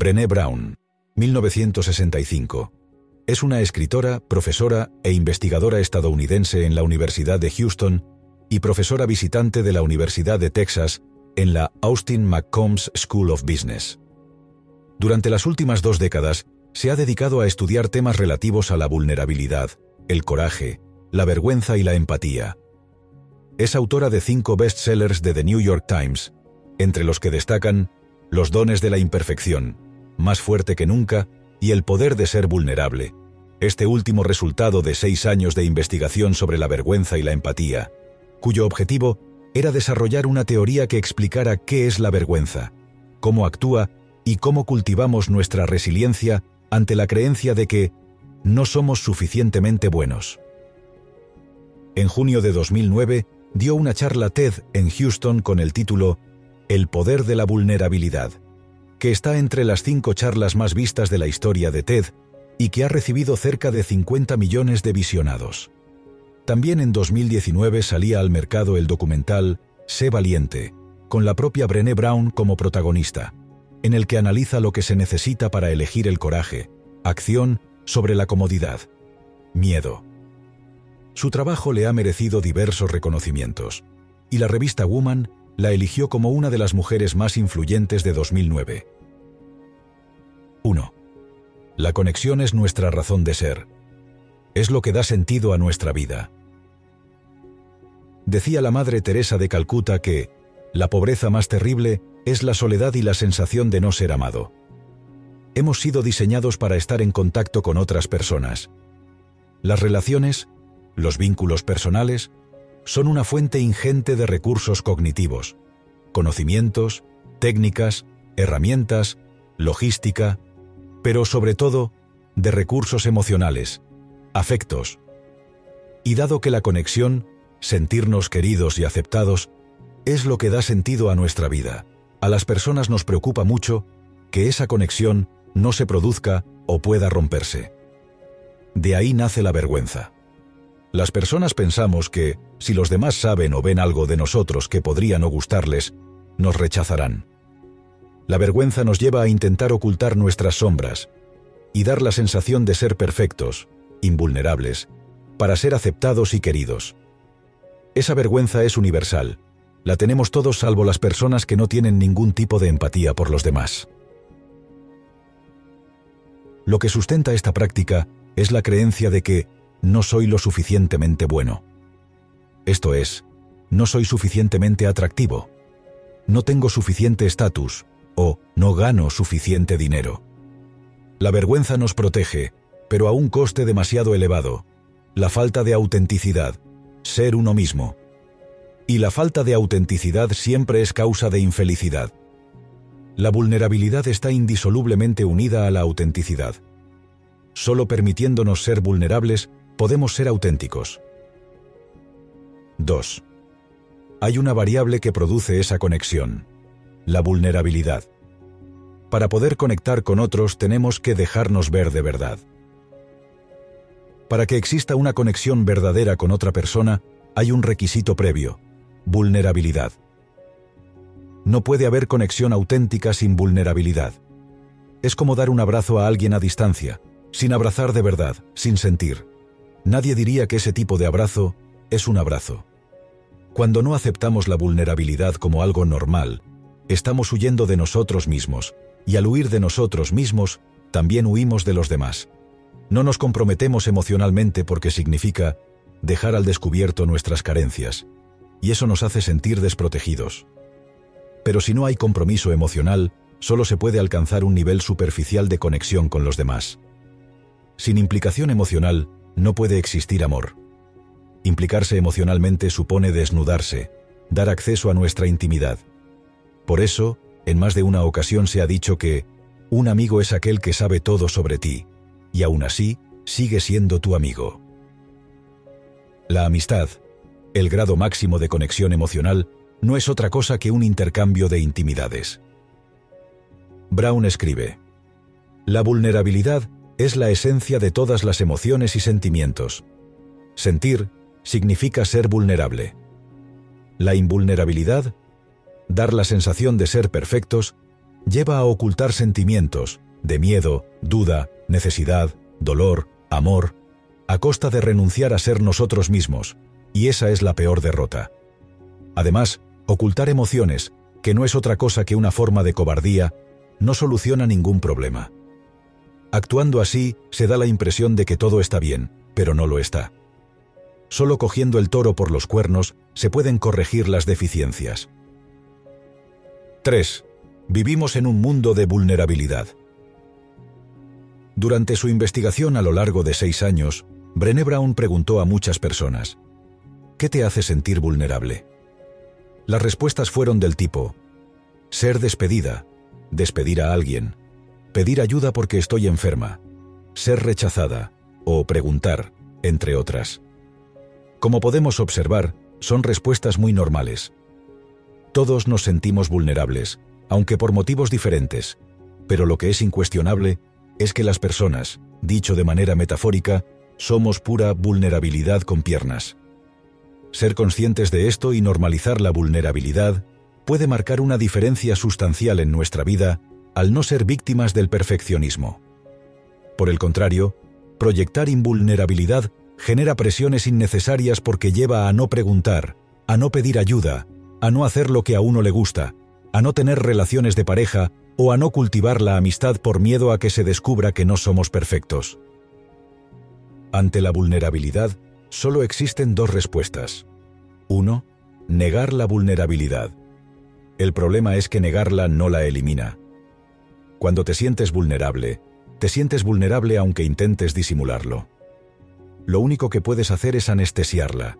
Brené Brown, 1965. Es una escritora, profesora e investigadora estadounidense en la Universidad de Houston y profesora visitante de la Universidad de Texas en la Austin McCombs School of Business. Durante las últimas dos décadas, se ha dedicado a estudiar temas relativos a la vulnerabilidad, el coraje, la vergüenza y la empatía. Es autora de cinco bestsellers de The New York Times, entre los que destacan Los dones de la imperfección, Más fuerte que nunca y El poder de ser vulnerable, este último resultado de seis años de investigación sobre la vergüenza y la empatía, cuyo objetivo era desarrollar una teoría que explicara qué es la vergüenza, cómo actúa y cómo cultivamos nuestra resiliencia ante la creencia de que no somos suficientemente buenos. En junio de 2009 dio una charla TED en Houston con el título El poder de la vulnerabilidad, que está entre las cinco charlas más vistas de la historia de TED y que ha recibido cerca de 50 millones de visionados. También en 2019 salía al mercado el documental Sé valiente, con la propia Brené Brown como protagonista, en el que analiza lo que se necesita para elegir el coraje, acción sobre la comodidad, miedo. Su trabajo le ha merecido diversos reconocimientos, y la revista Woman la eligió como una de las mujeres más influyentes de 2009. 1. La conexión es nuestra razón de ser. Es lo que da sentido a nuestra vida. Decía la Madre Teresa de Calcuta que la pobreza más terrible es la soledad y la sensación de no ser amado. Hemos sido diseñados para estar en contacto con otras personas. Las relaciones, los vínculos personales, son una fuente ingente de recursos cognitivos, conocimientos, técnicas, herramientas, logística, pero sobre todo de recursos emocionales, afectos. Y dado que la conexión, sentirnos queridos y aceptados, es lo que da sentido a nuestra vida, a las personas nos preocupa mucho que esa conexión no se produzca o pueda romperse. De ahí nace la vergüenza. Las personas pensamos que, si los demás saben o ven algo de nosotros que podría no gustarles, nos rechazarán. La vergüenza nos lleva a intentar ocultar nuestras sombras y dar la sensación de ser perfectos, invulnerables, para ser aceptados y queridos. Esa vergüenza es universal, la tenemos todos salvo las personas que no tienen ningún tipo de empatía por los demás. Lo que sustenta esta práctica es la creencia de que no soy lo suficientemente bueno. Esto es, no soy suficientemente atractivo, no tengo suficiente estatus o no gano suficiente dinero. La vergüenza nos protege, pero a un coste demasiado elevado. La falta de autenticidad, ser uno mismo, y la falta de autenticidad siempre es causa de infelicidad. La vulnerabilidad está indisolublemente unida a la autenticidad. Solo permitiéndonos ser vulnerables podemos ser auténticos. 2. Hay una variable que produce esa conexión, la vulnerabilidad. Para poder conectar con otros tenemos que dejarnos ver de verdad. Para que exista una conexión verdadera con otra persona, hay un requisito previo, Vulnerabilidad. No puede haber conexión auténtica sin vulnerabilidad. Es como dar un abrazo a alguien a distancia, sin abrazar de verdad, sin sentir. Nadie diría que ese tipo de abrazo es un abrazo. Cuando no aceptamos la vulnerabilidad como algo normal, estamos huyendo de nosotros mismos, y al huir de nosotros mismos, también huimos de los demás. No nos comprometemos emocionalmente porque significa dejar al descubierto nuestras carencias, y eso nos hace sentir desprotegidos. Pero si no hay compromiso emocional, solo se puede alcanzar un nivel superficial de conexión con los demás. Sin implicación emocional, no puede existir amor. Implicarse emocionalmente supone desnudarse, dar acceso a nuestra intimidad. Por eso, en más de una ocasión se ha dicho que un amigo es aquel que sabe todo sobre ti, y aún así sigue siendo tu amigo. La amistad, el grado máximo de conexión emocional no es otra cosa que un intercambio de intimidades. Brown escribe, La vulnerabilidad es la esencia de todas las emociones y sentimientos. Sentir significa ser vulnerable. La invulnerabilidad, dar la sensación de ser perfectos, lleva a ocultar sentimientos de miedo, duda, necesidad, dolor, amor, a costa de renunciar a ser nosotros mismos, y esa es la peor derrota. Además, ocultar emociones, que no es otra cosa que una forma de cobardía, no soluciona ningún problema. Actuando así, se da la impresión de que todo está bien, pero no lo está. Solo cogiendo el toro por los cuernos se pueden corregir las deficiencias. 3. Vivimos en un mundo de vulnerabilidad. Durante su investigación a lo largo de seis años, Brené Brown preguntó a muchas personas, ¿qué te hace sentir vulnerable? Las respuestas fueron del tipo, ser despedida, despedir a alguien, pedir ayuda porque estoy enferma, ser rechazada o preguntar, entre otras. Como podemos observar, son respuestas muy normales. Todos nos sentimos vulnerables, aunque por motivos diferentes, pero lo que es incuestionable es que las personas, dicho de manera metafórica, somos pura vulnerabilidad con piernas. Ser conscientes de esto y normalizar la vulnerabilidad puede marcar una diferencia sustancial en nuestra vida al no ser víctimas del perfeccionismo. Por el contrario, proyectar invulnerabilidad genera presiones innecesarias porque lleva a no preguntar, a no pedir ayuda, a no hacer lo que a uno le gusta, a no tener relaciones de pareja o a no cultivar la amistad por miedo a que se descubra que no somos perfectos. Ante la vulnerabilidad, solo existen dos respuestas. Uno, negar la vulnerabilidad. El problema es que negarla no la elimina. Cuando te sientes vulnerable, te sientes vulnerable aunque intentes disimularlo. Lo único que puedes hacer es anestesiarla.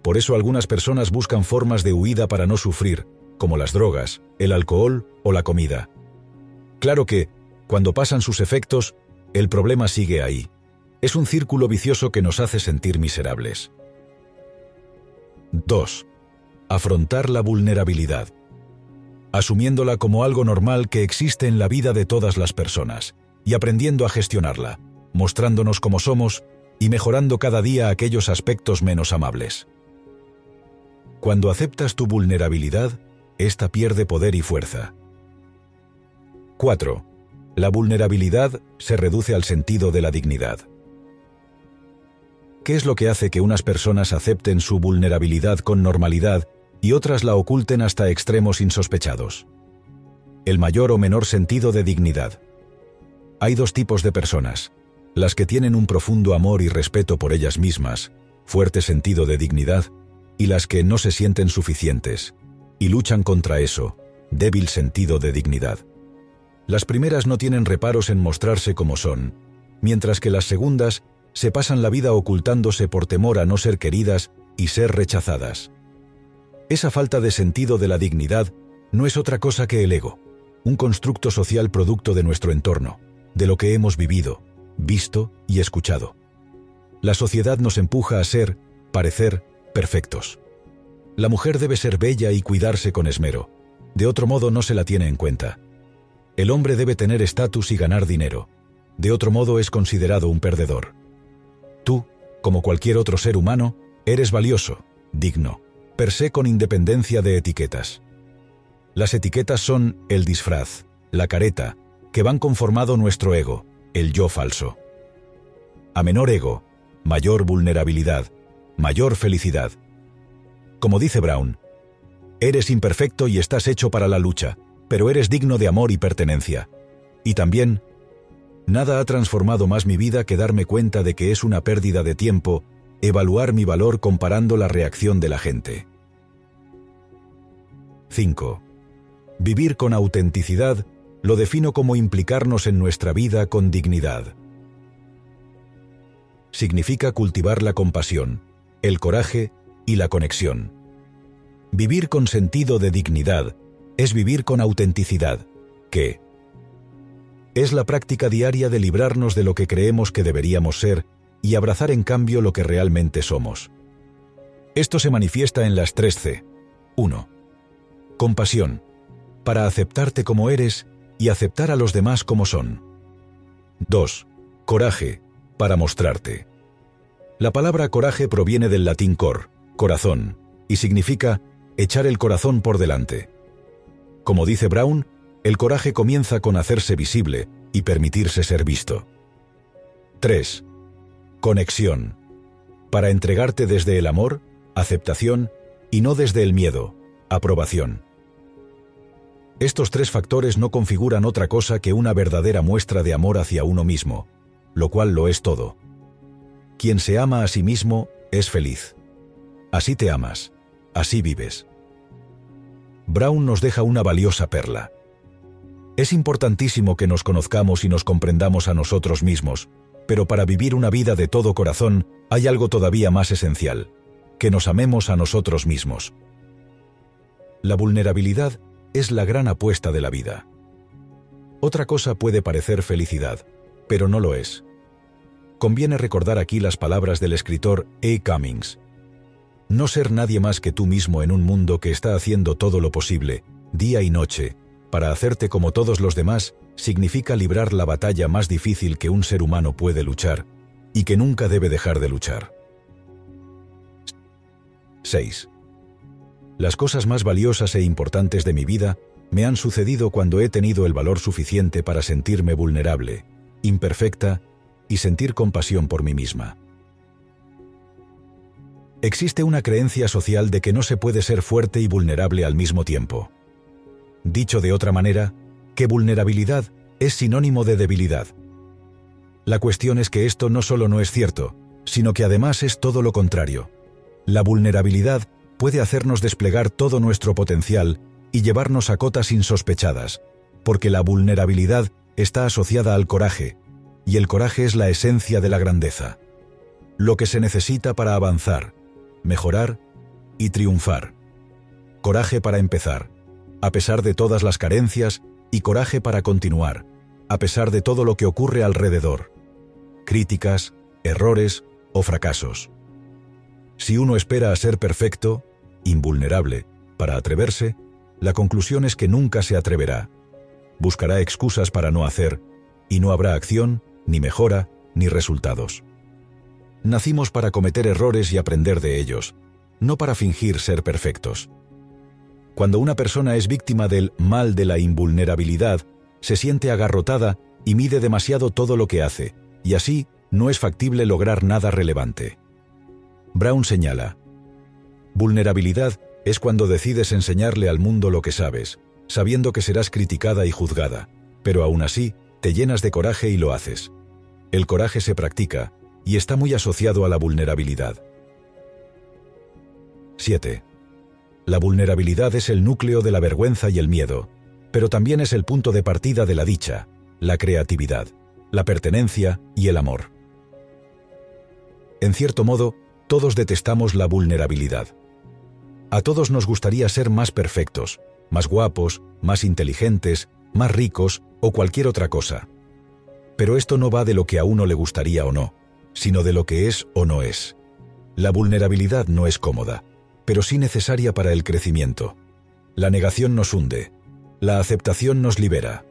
Por eso algunas personas buscan formas de huida para no sufrir, como las drogas, el alcohol o la comida. Claro que, cuando pasan sus efectos, el problema sigue ahí. Es un círculo vicioso que nos hace sentir miserables. 2. Afrontar la vulnerabilidad. Asumiéndola como algo normal que existe en la vida de todas las personas, y aprendiendo a gestionarla, mostrándonos como somos y mejorando cada día aquellos aspectos menos amables. Cuando aceptas tu vulnerabilidad, ésta pierde poder y fuerza. 4. La vulnerabilidad se reduce al sentido de la dignidad. ¿Qué es lo que hace que unas personas acepten su vulnerabilidad con normalidad y otras la oculten hasta extremos insospechados? El mayor o menor sentido de dignidad. Hay dos tipos de personas, las que tienen un profundo amor y respeto por ellas mismas, fuerte sentido de dignidad, y las que no se sienten suficientes, y luchan contra eso, débil sentido de dignidad. Las primeras no tienen reparos en mostrarse como son, mientras que las segundas se pasan la vida ocultándose por temor a no ser queridas y ser rechazadas. Esa falta de sentido de la dignidad no es otra cosa que el ego, un constructo social producto de nuestro entorno, de lo que hemos vivido, visto y escuchado. La sociedad nos empuja a ser, parecer, perfectos. La mujer debe ser bella y cuidarse con esmero, de otro modo no se la tiene en cuenta. El hombre debe tener estatus y ganar dinero, de otro modo es considerado un perdedor. Tú, como cualquier otro ser humano, eres valioso, digno, per se con independencia de etiquetas. Las etiquetas son el disfraz, la careta, que van conformado nuestro ego, el yo falso. A menor ego, mayor vulnerabilidad, mayor felicidad. Como dice Brown, eres imperfecto y estás hecho para la lucha, pero eres digno de amor y pertenencia. Y también, Nada ha transformado más mi vida que darme cuenta de que es una pérdida de tiempo evaluar mi valor comparando la reacción de la gente. 5. Vivir con autenticidad lo defino como implicarnos en nuestra vida con dignidad. Significa cultivar la compasión, el coraje y la conexión. Vivir con sentido de dignidad es vivir con autenticidad, que, es la práctica diaria de librarnos de lo que creemos que deberíamos ser y abrazar en cambio lo que realmente somos. Esto se manifiesta en las 3C. 1. Compasión, para aceptarte como eres y aceptar a los demás como son. 2. Coraje, para mostrarte. La palabra coraje proviene del latín cor, corazón, y significa echar el corazón por delante. Como dice Brown, El coraje comienza con hacerse visible y permitirse ser visto. 3. Conexión. Para entregarte desde el amor, aceptación y no desde el miedo, aprobación. Estos tres factores no configuran otra cosa que una verdadera muestra de amor hacia uno mismo, lo cual lo es todo. Quien se ama a sí mismo es feliz. Así te amas, así vives. Brown nos deja una valiosa perla. Es importantísimo que nos conozcamos y nos comprendamos a nosotros mismos, pero para vivir una vida de todo corazón hay algo todavía más esencial, que nos amemos a nosotros mismos. La vulnerabilidad es la gran apuesta de la vida. Otra cosa puede parecer felicidad, pero no lo es. Conviene recordar aquí las palabras del escritor A. Cummings. No ser nadie más que tú mismo en un mundo que está haciendo todo lo posible, día y noche, para hacerte como todos los demás, significa librar la batalla más difícil que un ser humano puede luchar, y que nunca debe dejar de luchar. 6. Las cosas más valiosas e importantes de mi vida me han sucedido cuando he tenido el valor suficiente para sentirme vulnerable, imperfecta y sentir compasión por mí misma. Existe una creencia social de que no se puede ser fuerte y vulnerable al mismo tiempo. Dicho de otra manera, que vulnerabilidad es sinónimo de debilidad. La cuestión es que esto no solo no es cierto, sino que además es todo lo contrario. La vulnerabilidad puede hacernos desplegar todo nuestro potencial y llevarnos a cotas insospechadas, porque la vulnerabilidad está asociada al coraje, y el coraje es la esencia de la grandeza. Lo que se necesita para avanzar, mejorar y triunfar. Coraje para empezar, a pesar de todas las carencias, y coraje para continuar, a pesar de todo lo que ocurre alrededor. Críticas, errores o fracasos. Si uno espera a ser perfecto, invulnerable, para atreverse, la conclusión es que nunca se atreverá. Buscará excusas para no hacer, y no habrá acción, ni mejora, ni resultados. Nacimos para cometer errores y aprender de ellos, no para fingir ser perfectos. Cuando una persona es víctima del mal de la invulnerabilidad, se siente agarrotada y mide demasiado todo lo que hace, y así no es factible lograr nada relevante. Brown señala, Vulnerabilidad es cuando decides enseñarle al mundo lo que sabes, sabiendo que serás criticada y juzgada, pero aún así te llenas de coraje y lo haces. El coraje se practica y está muy asociado a la vulnerabilidad. 7. La vulnerabilidad es el núcleo de la vergüenza y el miedo, pero también es el punto de partida de la dicha, la creatividad, la pertenencia y el amor. En cierto modo, todos detestamos la vulnerabilidad. A todos nos gustaría ser más perfectos, más guapos, más inteligentes, más ricos o cualquier otra cosa. Pero esto no va de lo que a uno le gustaría o no, sino de lo que es o no es. La vulnerabilidad no es cómoda, pero sí necesaria para el crecimiento. La negación nos hunde, la aceptación nos libera.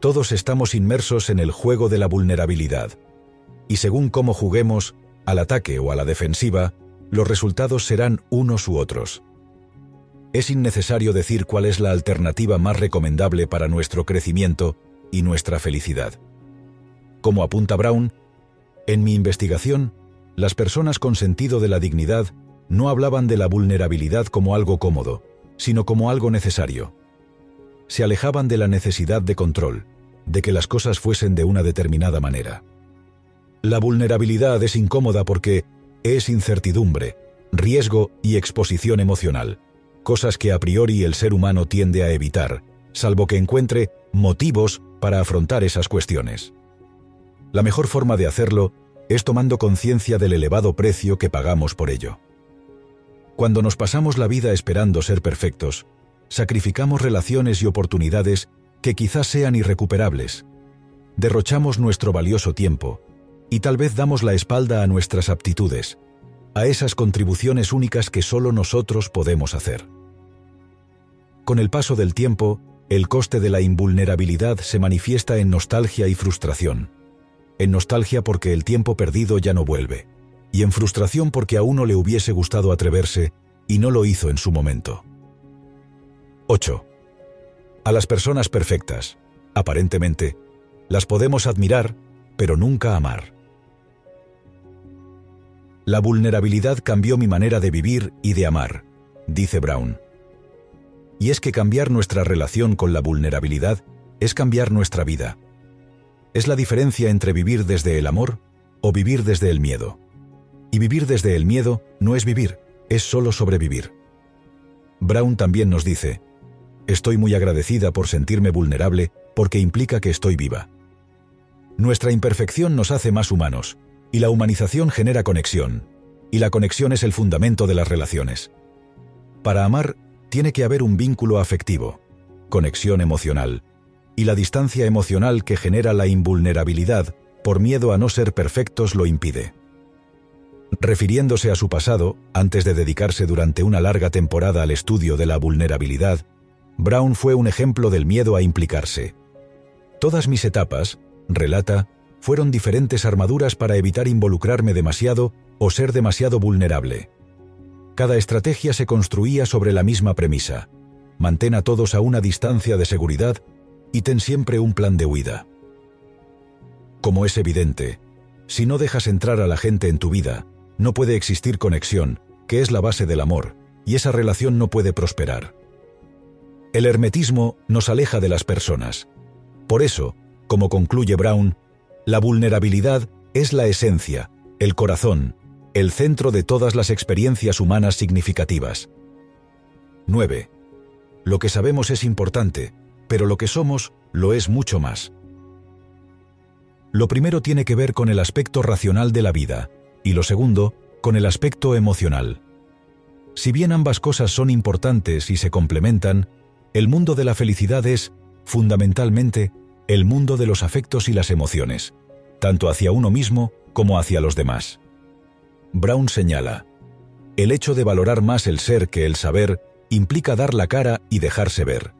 Todos estamos inmersos en el juego de la vulnerabilidad, y según cómo juguemos, al ataque o a la defensiva, los resultados serán unos u otros. Es innecesario decir cuál es la alternativa más recomendable para nuestro crecimiento y nuestra felicidad. Como apunta Brown, en mi investigación, las personas con sentido de la dignidad no hablaban de la vulnerabilidad como algo cómodo, sino como algo necesario. Se alejaban de la necesidad de control, de que las cosas fuesen de una determinada manera. La vulnerabilidad es incómoda porque es incertidumbre, riesgo y exposición emocional, cosas que a priori el ser humano tiende a evitar, salvo que encuentre motivos para afrontar esas cuestiones. La mejor forma de hacerlo es tomando conciencia del elevado precio que pagamos por ello. Cuando nos pasamos la vida esperando ser perfectos, sacrificamos relaciones y oportunidades que quizás sean irrecuperables. Derrochamos nuestro valioso tiempo, y tal vez damos la espalda a nuestras aptitudes, a esas contribuciones únicas que solo nosotros podemos hacer. Con el paso del tiempo, el coste de la invulnerabilidad se manifiesta en nostalgia y frustración. En nostalgia porque el tiempo perdido ya no vuelve, y en frustración porque a uno le hubiese gustado atreverse y no lo hizo en su momento. 8. A las personas perfectas, aparentemente, las podemos admirar, pero nunca amar. La vulnerabilidad cambió mi manera de vivir y de amar, dice Brown. Y es que cambiar nuestra relación con la vulnerabilidad es cambiar nuestra vida. Es la diferencia entre vivir desde el amor o vivir desde el miedo. Y vivir desde el miedo no es vivir, es solo sobrevivir. Brown también nos dice, estoy muy agradecida por sentirme vulnerable porque implica que estoy viva. Nuestra imperfección nos hace más humanos, y la humanización genera conexión, y la conexión es el fundamento de las relaciones. Para amar, tiene que haber un vínculo afectivo, conexión emocional, y la distancia emocional que genera la invulnerabilidad por miedo a no ser perfectos lo impide. Refiriéndose a su pasado, antes de dedicarse durante una larga temporada al estudio de la vulnerabilidad, Brown fue un ejemplo del miedo a implicarse. Todas mis etapas, relata, fueron diferentes armaduras para evitar involucrarme demasiado o ser demasiado vulnerable. Cada estrategia se construía sobre la misma premisa. Mantén a todos a una distancia de seguridad y ten siempre un plan de huida. Como es evidente, si no dejas entrar a la gente en tu vida, no puede existir conexión, que es la base del amor, y esa relación no puede prosperar. El hermetismo nos aleja de las personas. Por eso, como concluye Brown, la vulnerabilidad es la esencia, el corazón, el centro de todas las experiencias humanas significativas. 9. Lo que sabemos es importante, pero lo que somos lo es mucho más. Lo primero tiene que ver con el aspecto racional de la vida, y lo segundo, con el aspecto emocional. Si bien ambas cosas son importantes y se complementan, el mundo de la felicidad es, fundamentalmente, el mundo de los afectos y las emociones, tanto hacia uno mismo como hacia los demás. Brown señala, el hecho de valorar más el ser que el saber implica dar la cara y dejarse ver.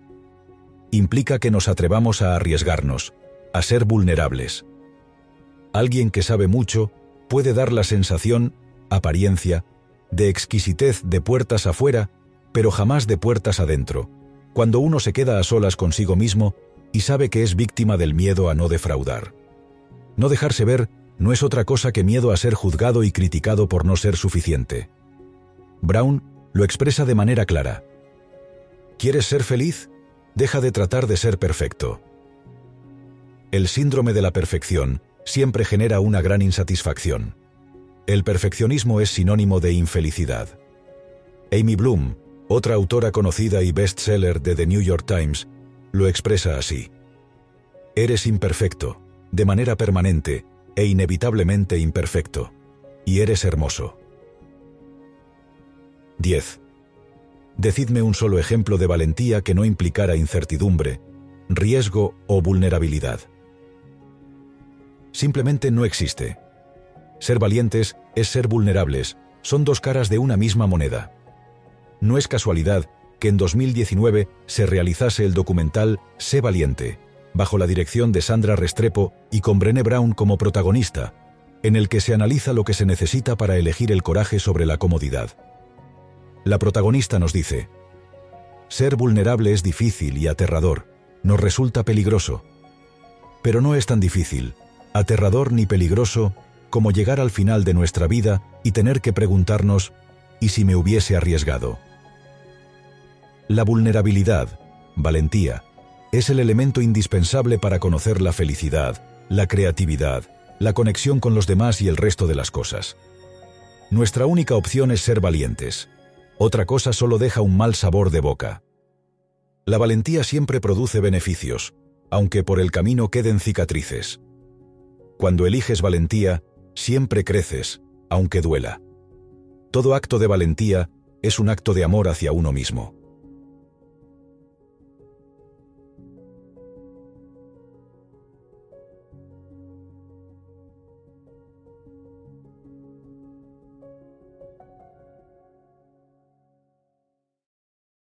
Implica que nos atrevamos a arriesgarnos, a ser vulnerables. Alguien que sabe mucho puede dar la sensación, apariencia, de exquisitez de puertas afuera, pero jamás de puertas adentro, cuando uno se queda a solas consigo mismo y sabe que es víctima del miedo a no defraudar. No dejarse ver no es otra cosa que miedo a ser juzgado y criticado por no ser suficiente. Brown lo expresa de manera clara. ¿Quieres ser feliz? Deja de tratar de ser perfecto. El síndrome de la perfección siempre genera una gran insatisfacción. El perfeccionismo es sinónimo de infelicidad. Amy Bloom, otra autora conocida y bestseller de The New York Times, lo expresa así. Eres imperfecto, de manera permanente e inevitablemente imperfecto, y eres hermoso. 10. Decidme un solo ejemplo de valentía que no implicara incertidumbre, riesgo o vulnerabilidad. Simplemente no existe. Ser valientes es ser vulnerables, son dos caras de una misma moneda. No es casualidad que en 2019 se realizase el documental Sé valiente, bajo la dirección de Sandra Restrepo y con Brené Brown como protagonista, en el que se analiza lo que se necesita para elegir el coraje sobre la comodidad. La protagonista nos dice, Ser vulnerable es difícil y aterrador, nos resulta peligroso. Pero no es tan difícil, aterrador ni peligroso como llegar al final de nuestra vida y tener que preguntarnos, ¿y si me hubiese arriesgado? La vulnerabilidad, valentía, es el elemento indispensable para conocer la felicidad, la creatividad, la conexión con los demás y el resto de las cosas. Nuestra única opción es ser valientes. Otra cosa solo deja un mal sabor de boca. La valentía siempre produce beneficios, aunque por el camino queden cicatrices. Cuando eliges valentía, siempre creces, aunque duela. Todo acto de valentía es un acto de amor hacia uno mismo.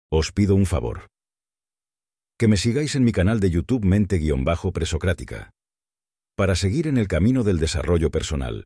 Os pido un favor. Que me sigáis en mi canal de YouTube Mente-Presocrática para seguir en el camino del desarrollo personal